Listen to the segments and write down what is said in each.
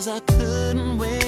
Cause I couldn't wait.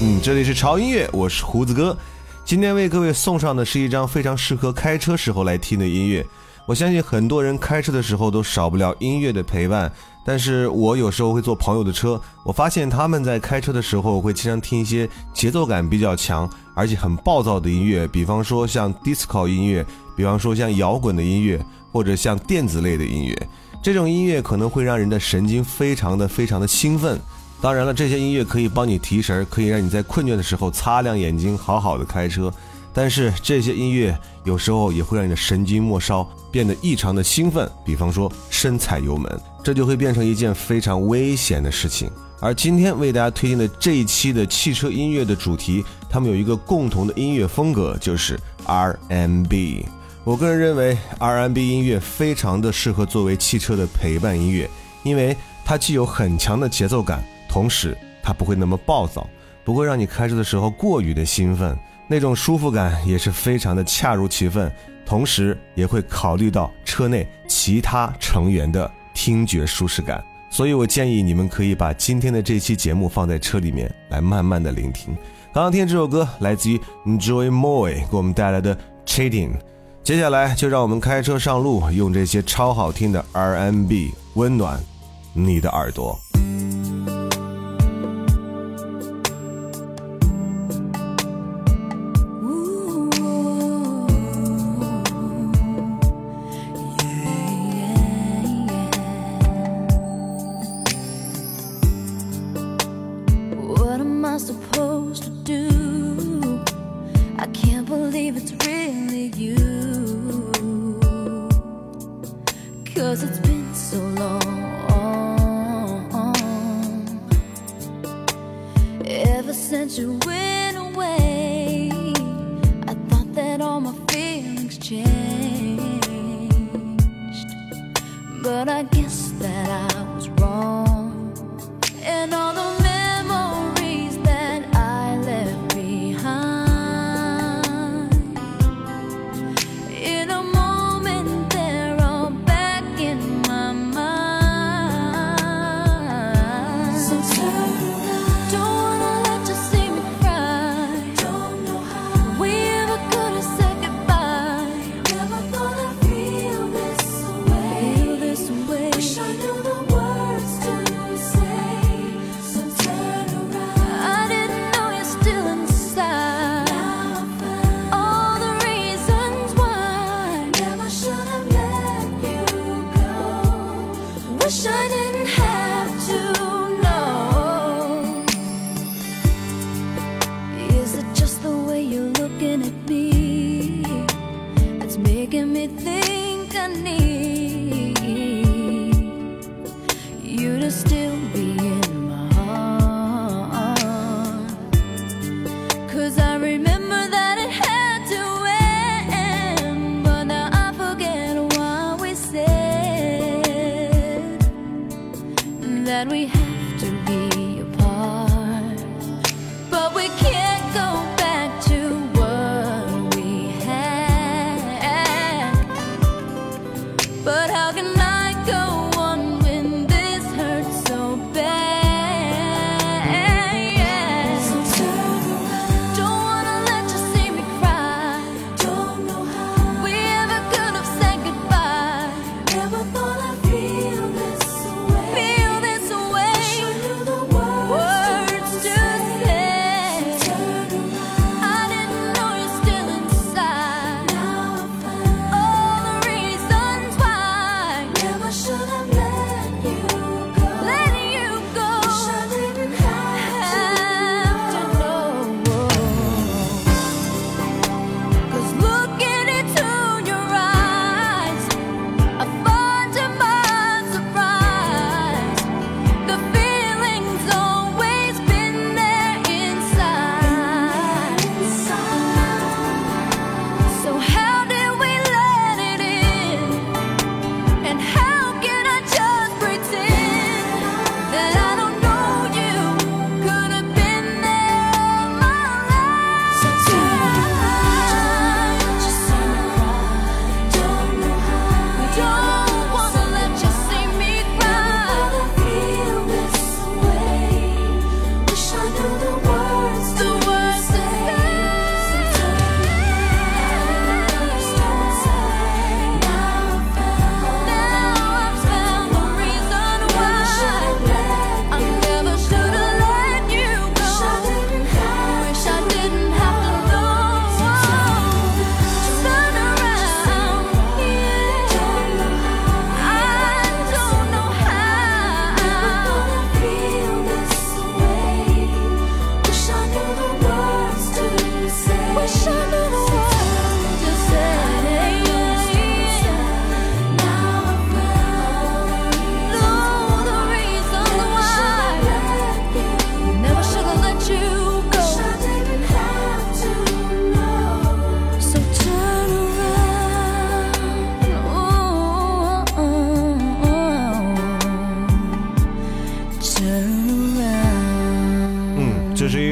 嗯这里是潮音乐，我是胡子哥。今天为各位送上的是一张非常适合开车时候来听的音乐。我相信很多人开车的时候都少不了音乐的陪伴，但是我有时候会坐朋友的车，我发现他们在开车的时候会经常听一些节奏感比较强，而且很暴躁的音乐，比方说像 disco 音乐，比方说像摇滚的音乐，或者像电子类的音乐。这种音乐可能会让人的神经非常的非常的兴奋。当然了，这些音乐可以帮你提神，可以让你在困倦的时候擦亮眼睛，好好的开车。但是这些音乐有时候也会让你的神经末梢变得异常的兴奋，比方说深踩油门，这就会变成一件非常危险的事情。而今天为大家推荐的这一期的汽车音乐的主题，他们有一个共同的音乐风格，就是 R&B。我个人认为 R&B 音乐非常的适合作为汽车的陪伴音乐，因为它既有很强的节奏感，同时它不会那么暴躁，不会让你开车的时候过于的兴奋。那种舒服感也是非常的恰如其分，同时也会考虑到车内其他成员的听觉舒适感，所以我建议你们可以把今天的这期节目放在车里面来慢慢的聆听。刚刚听这首歌来自于 Enjoy Moy 给我们带来的 Cheating，接下来就让我们开车上路，用这些超好听的 R&B 温暖你的耳朵。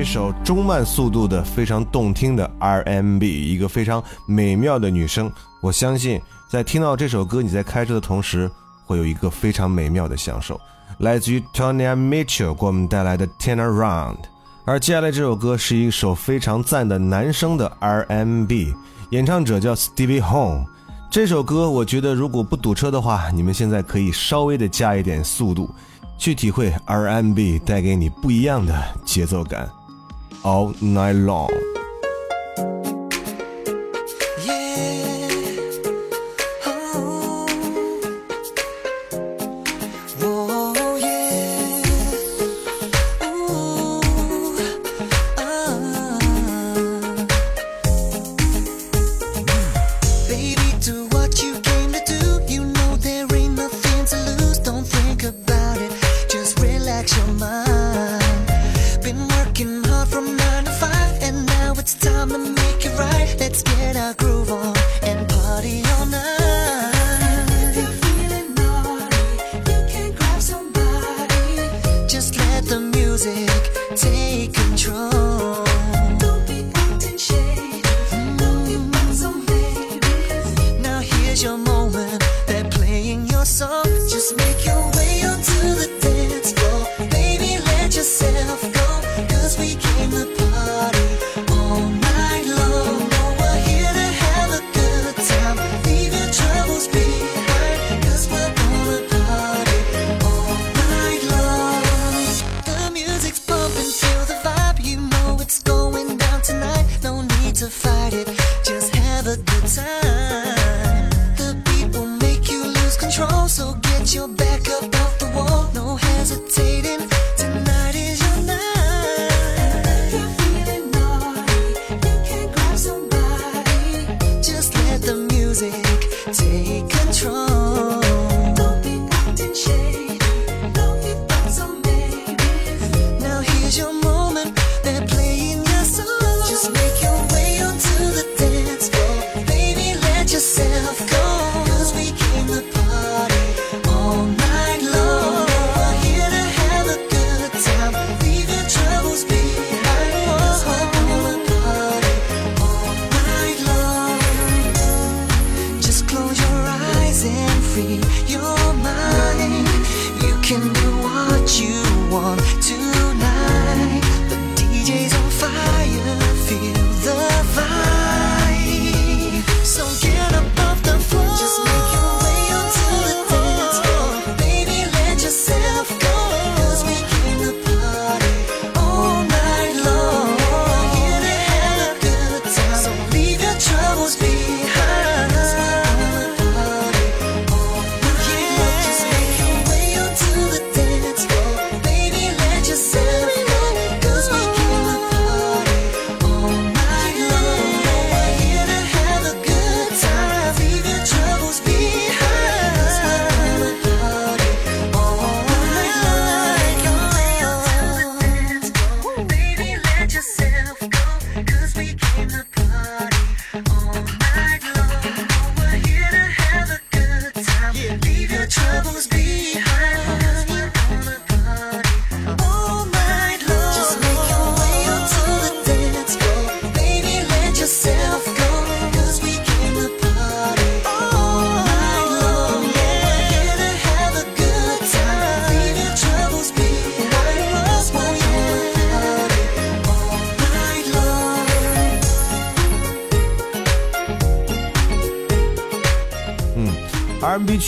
一首中慢速度的、非常动听的 RMB，一个非常美妙的女声。我相信，在听到这首歌，你在开车的同时，会有一个非常美妙的享受。来自于 Tony Mitchell 给我们带来的 Turn Around。而接下来这首歌是一首非常赞的男声的 RMB，演唱者叫 Stevie Home。这首歌，我觉得如果不堵车的话，你们现在可以稍微的加一点速度。去体会 RMB 带给你不一样的节奏感，All Night Long。music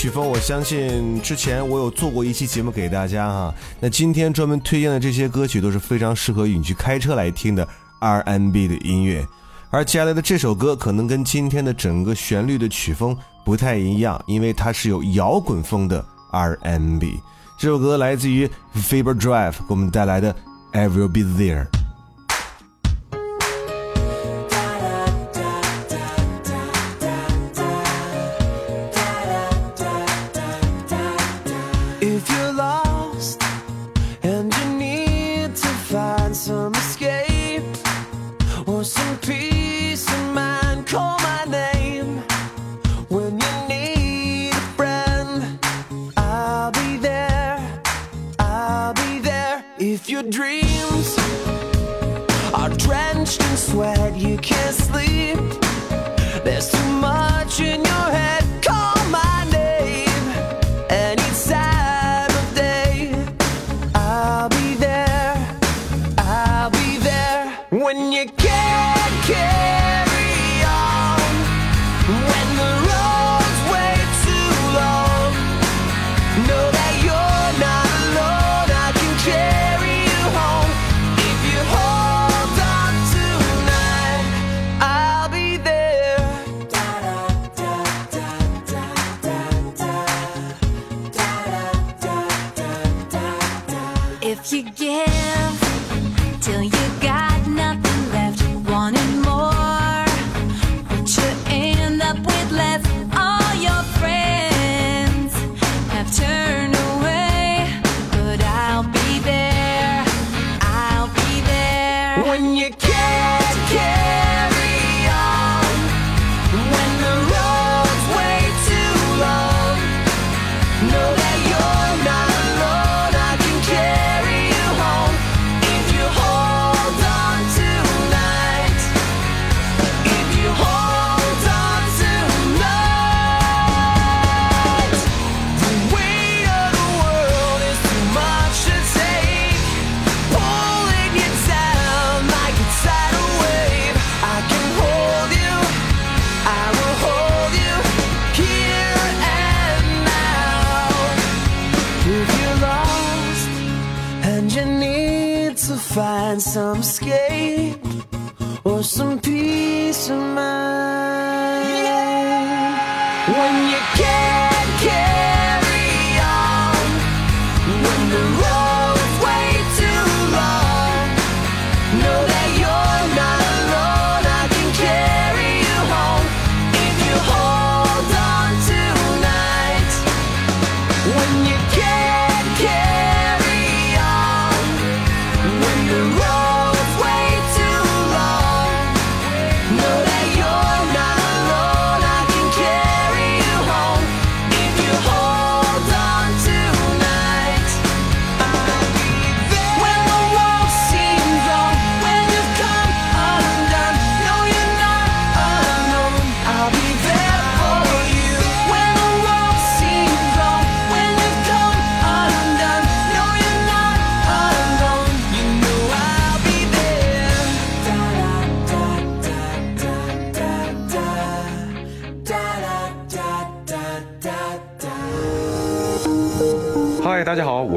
曲风，我相信之前我有做过一期节目给大家哈。那今天专门推荐的这些歌曲都是非常适合你去开车来听的 R&B 的音乐。而接下来的这首歌可能跟今天的整个旋律的曲风不太一样，因为它是有摇滚风的 R&B。这首歌来自于 Faber Drive 给我们带来的 I Will Be There。if you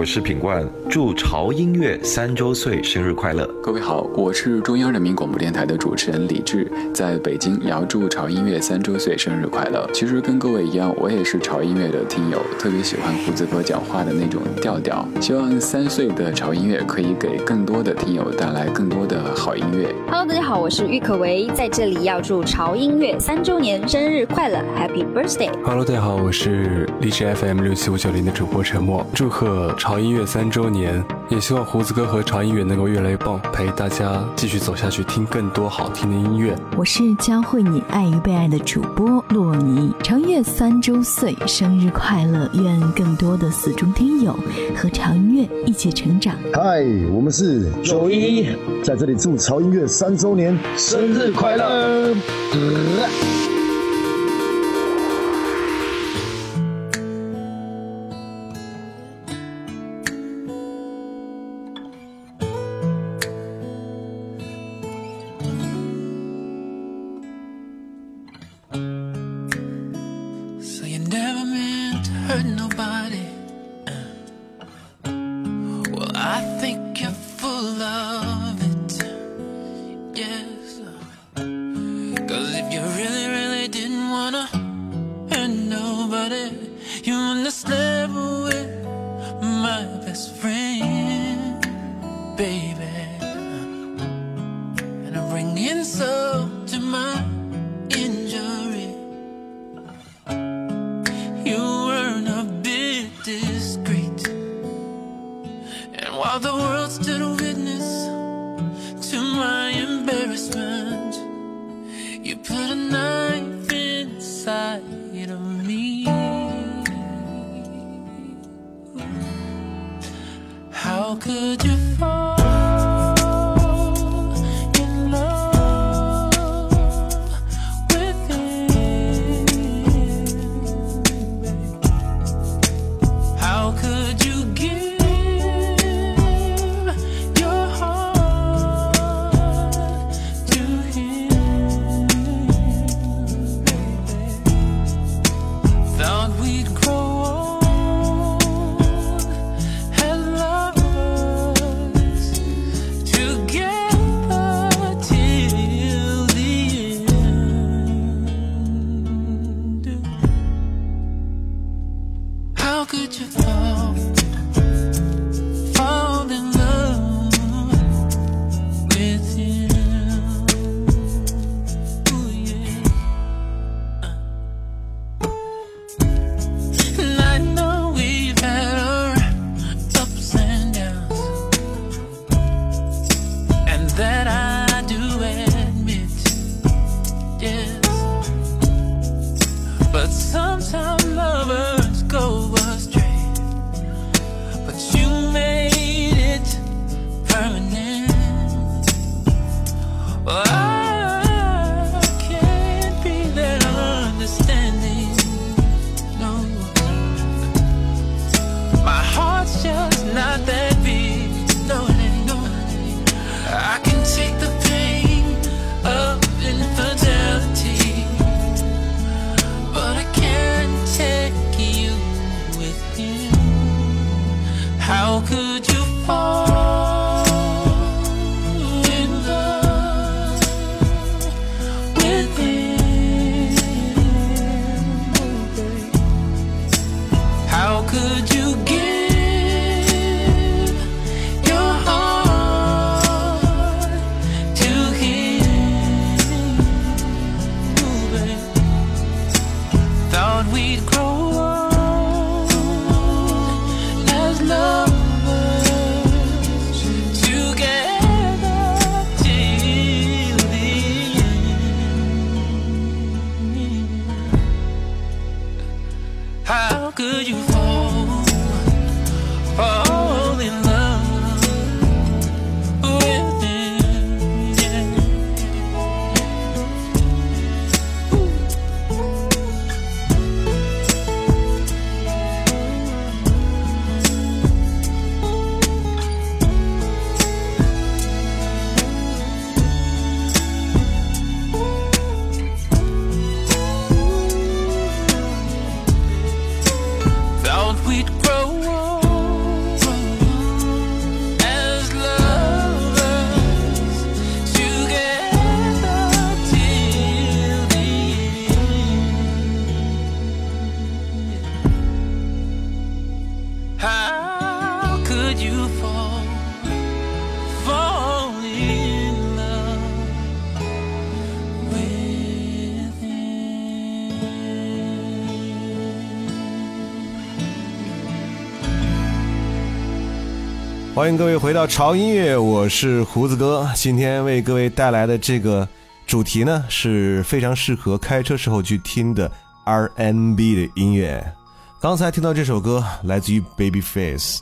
我是品冠，祝潮音乐三周岁生日快乐！各位好，我是中央人民广播电台的主持人李志，在北京也要祝潮音乐三周岁生日快乐。其实跟各位一样，我也是潮音乐的听友，特别喜欢胡子哥讲话的那种调调。希望三岁的潮音乐可以给更多的听友带来更多的好音乐。Hello，大家好，我是郁可唯，在这里要祝潮音乐三周年生日快乐，Happy Birthday！Hello，大家好，我是荔枝 FM 六七五九零的主播陈默，祝贺潮音乐三周年，也希望胡子哥和潮音乐能够越来越棒，陪大家继续走下去，听更多好听的音乐。我是教会你爱与被爱的主播洛尼。长音乐三周岁，生日快乐！愿更多的死忠听友和潮音乐一起成长。嗨，我们是九一，在这里祝潮音乐三周年生日快乐 nobody. You on this level with my best friend, baby. 欢迎各位回到潮音乐，我是胡子哥。今天为各位带来的这个主题呢，是非常适合开车时候去听的 R&B 的音乐。刚才听到这首歌来自于 Babyface，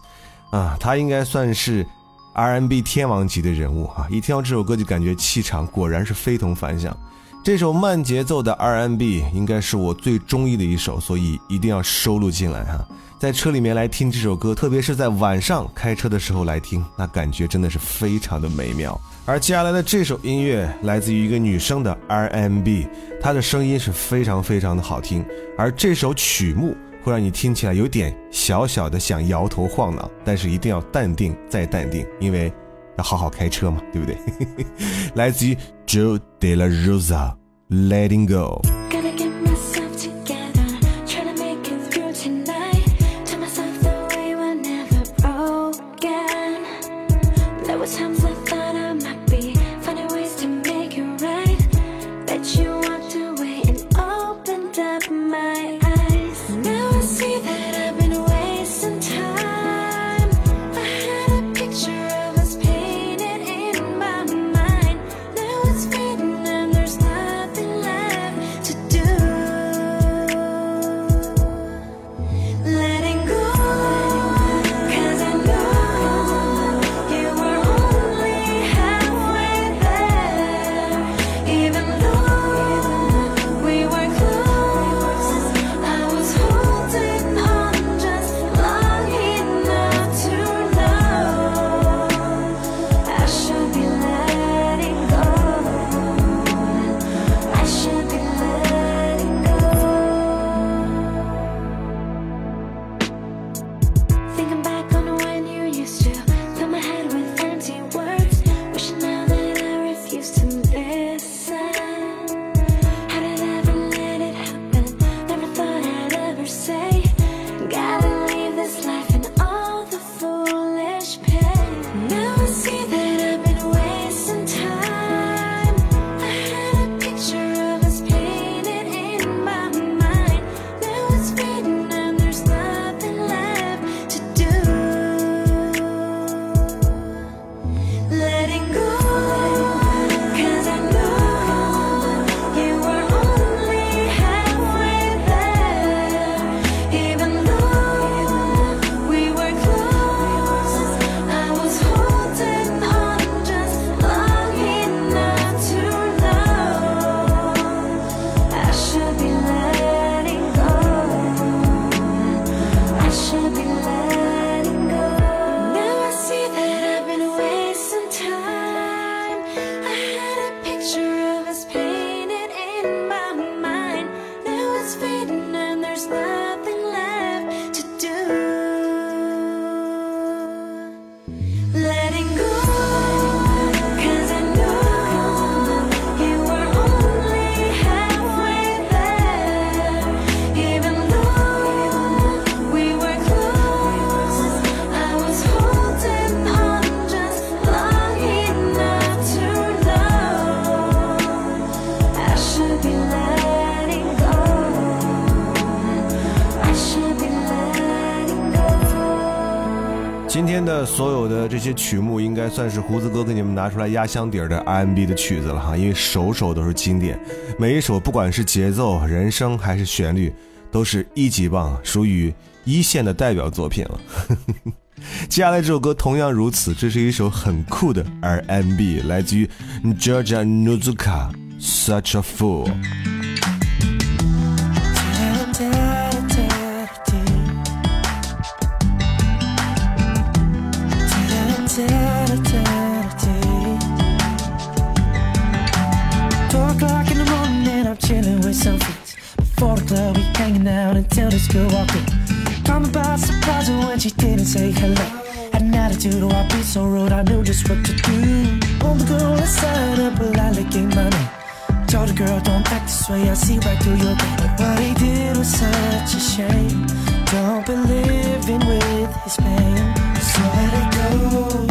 啊，他应该算是 R&B 天王级的人物啊！一听到这首歌就感觉气场果然是非同凡响。这首慢节奏的 R&B 应该是我最中意的一首，所以一定要收录进来哈。在车里面来听这首歌，特别是在晚上开车的时候来听，那感觉真的是非常的美妙。而接下来的这首音乐来自于一个女生的 RMB，她的声音是非常非常的好听，而这首曲目会让你听起来有点小小的想摇头晃脑，但是一定要淡定再淡定，因为要好好开车嘛，对不对？来自于 Joe De La Rosa，Letting Go。些曲目，应该算是胡子哥给你们拿出来压箱底儿的 R&B 的曲子了哈，因为首首都是经典，每一首不管是节奏、人声还是旋律，都是一级棒，属于一线的代表作品了。接下来这首歌同样如此，这是一首很酷的 R&B，来自于 Georgia Nozuka，《Such a Fool》。Girl walked. Caught me by surprise when she didn't say hello. Had an attitude, oh, I be so rude, I knew just what to do. On the girl inside, up politely gave my name. Told the girl, don't act this way, I see right through your game. But what he did was such a shame. Don't be living with his pain. So let it go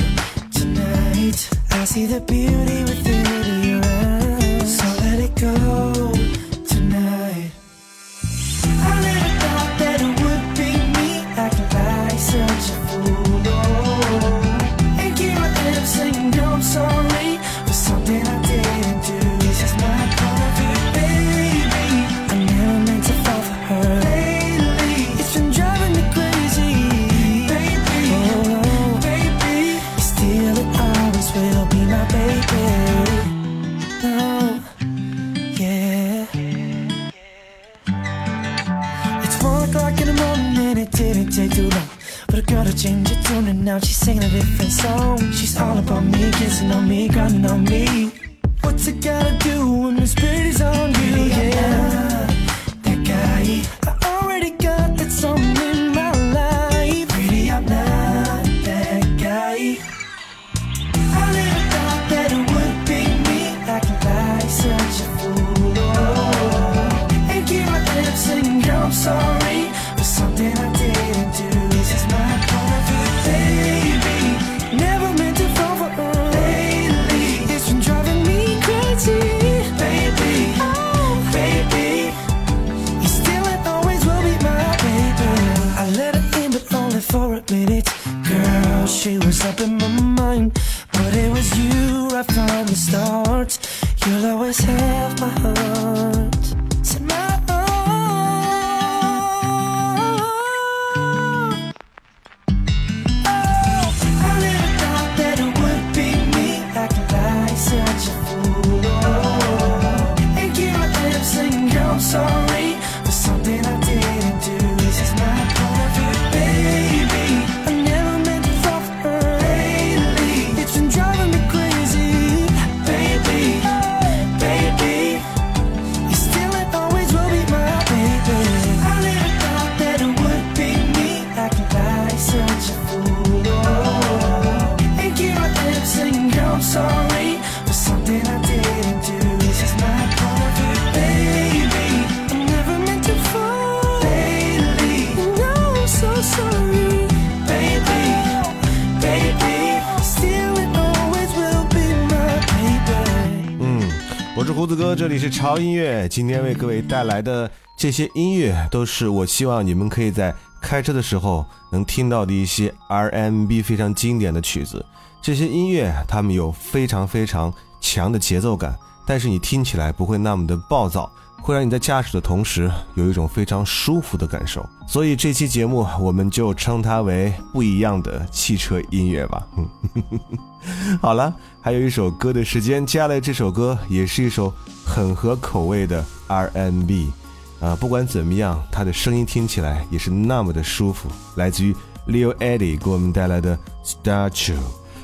tonight. I see the beauty within take too long. But a girl to change her tune and now she's singing a different song. She's all about me, kissing on me, grinding on me. What's it gotta do when the spirit is on you? Yeah, 好音乐。今天为各位带来的这些音乐，都是我希望你们可以在开车的时候能听到的一些 RMB 非常经典的曲子。这些音乐，它们有非常非常强的节奏感，但是你听起来不会那么的暴躁，会让你在驾驶的同时有一种非常舒服的感受。所以这期节目我们就称它为不一样的汽车音乐吧。好了，还有一首歌的时间，接下来这首歌也是一首很合口味的 R&B，啊，不管怎么样，它的声音听起来也是那么的舒服，来自于 Leo Eddie 给我们带来的 Statue。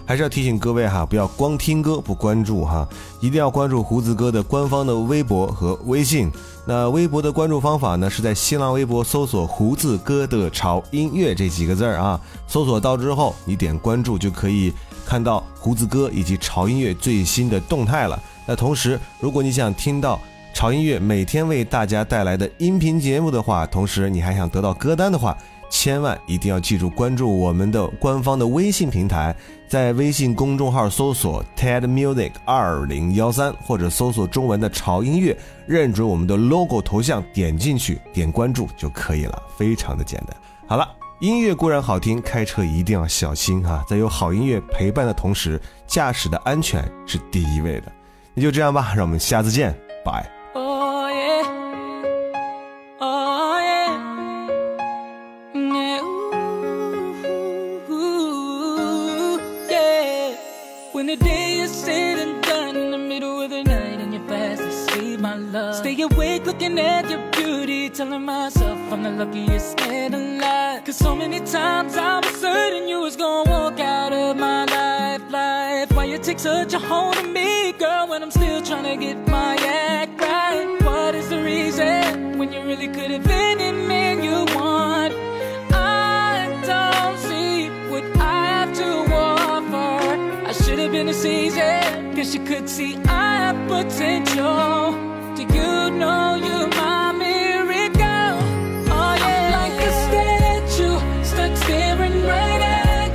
还是要提醒各位哈，不要光听歌不关注哈，一定要关注胡子哥的官方的微博和微信。那微博的关注方法呢，是在新浪微博搜索“胡子哥的潮音乐”这几个字儿啊，搜索到之后，你点关注就可以看到胡子哥以及潮音乐最新的动态了。那同时，如果你想听到潮音乐每天为大家带来的音频节目的话，同时你还想得到歌单的话，千万一定要记住关注我们的官方的微信平台，在微信公众号搜索 TED Music 二零幺三，或者搜索中文的潮音乐，认准我们的 logo 头像，点进去点关注就可以了，非常的简单。好了，音乐固然好听，开车一定要小心啊！在有好音乐陪伴的同时，驾驶的安全是第一位的。那就这样吧，让我们下次见，拜。Stay awake looking at your beauty, telling myself I'm the luckiest man alive. Cause so many times I was certain you was gonna walk out of my life, life. Why you take such a hold of me, girl, when I'm still trying to get my act right? What is the reason when you really could have been any man you want? I don't see what I have to offer. I should have been a season, cause you could see I have potential. So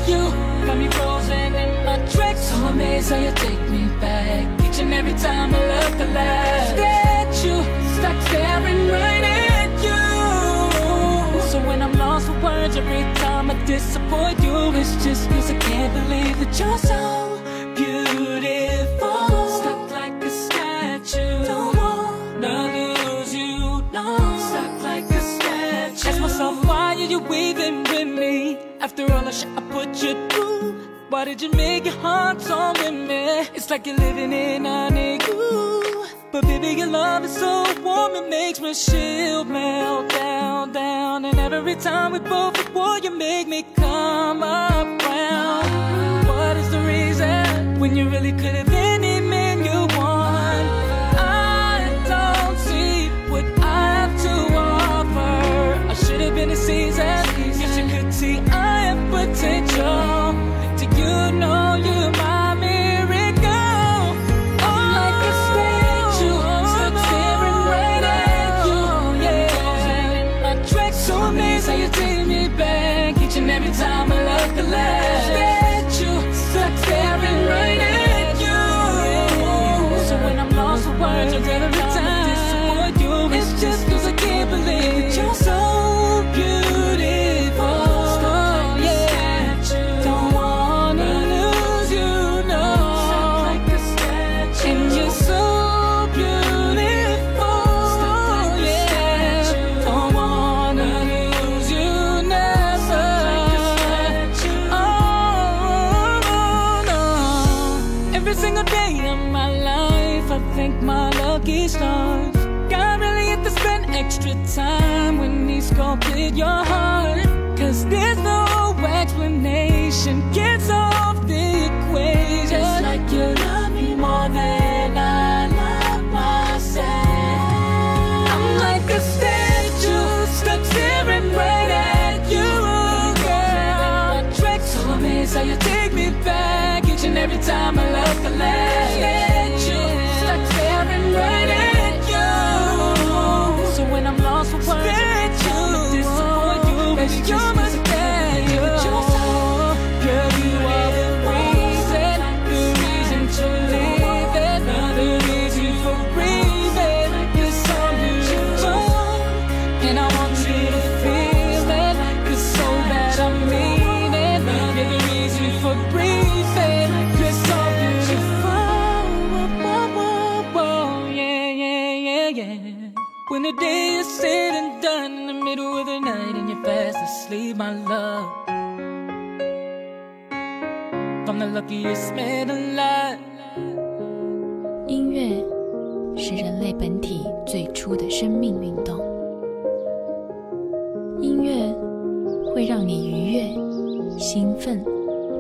you From oh, me frozen in my tricks. So amazing, you take me back. Each and every time I look alive. Statue, stuck staring right at you. So when I'm lost for words, every time I disappoint you, it's just cause I can't believe that you're so no. Stuck like a statue. Ask myself, why are you weaving with me? After all the shit I put you through, why did you make your heart so with me? It's like you're living in an igloo. But baby, your love is so warm, it makes my shield melt down, down. And every time we both at war, you make me come around. What is the reason when you really could have forgivenessof you When the day is said and done in the middle of the night and you're fast asleep, my love. I'm the luckiest man alive. 音乐是人类本体最初的生命运动。音乐会让你愉悦、兴奋、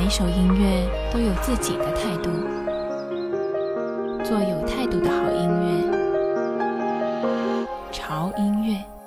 每首音乐都有自己的态度，做有态度的好音乐，潮音乐。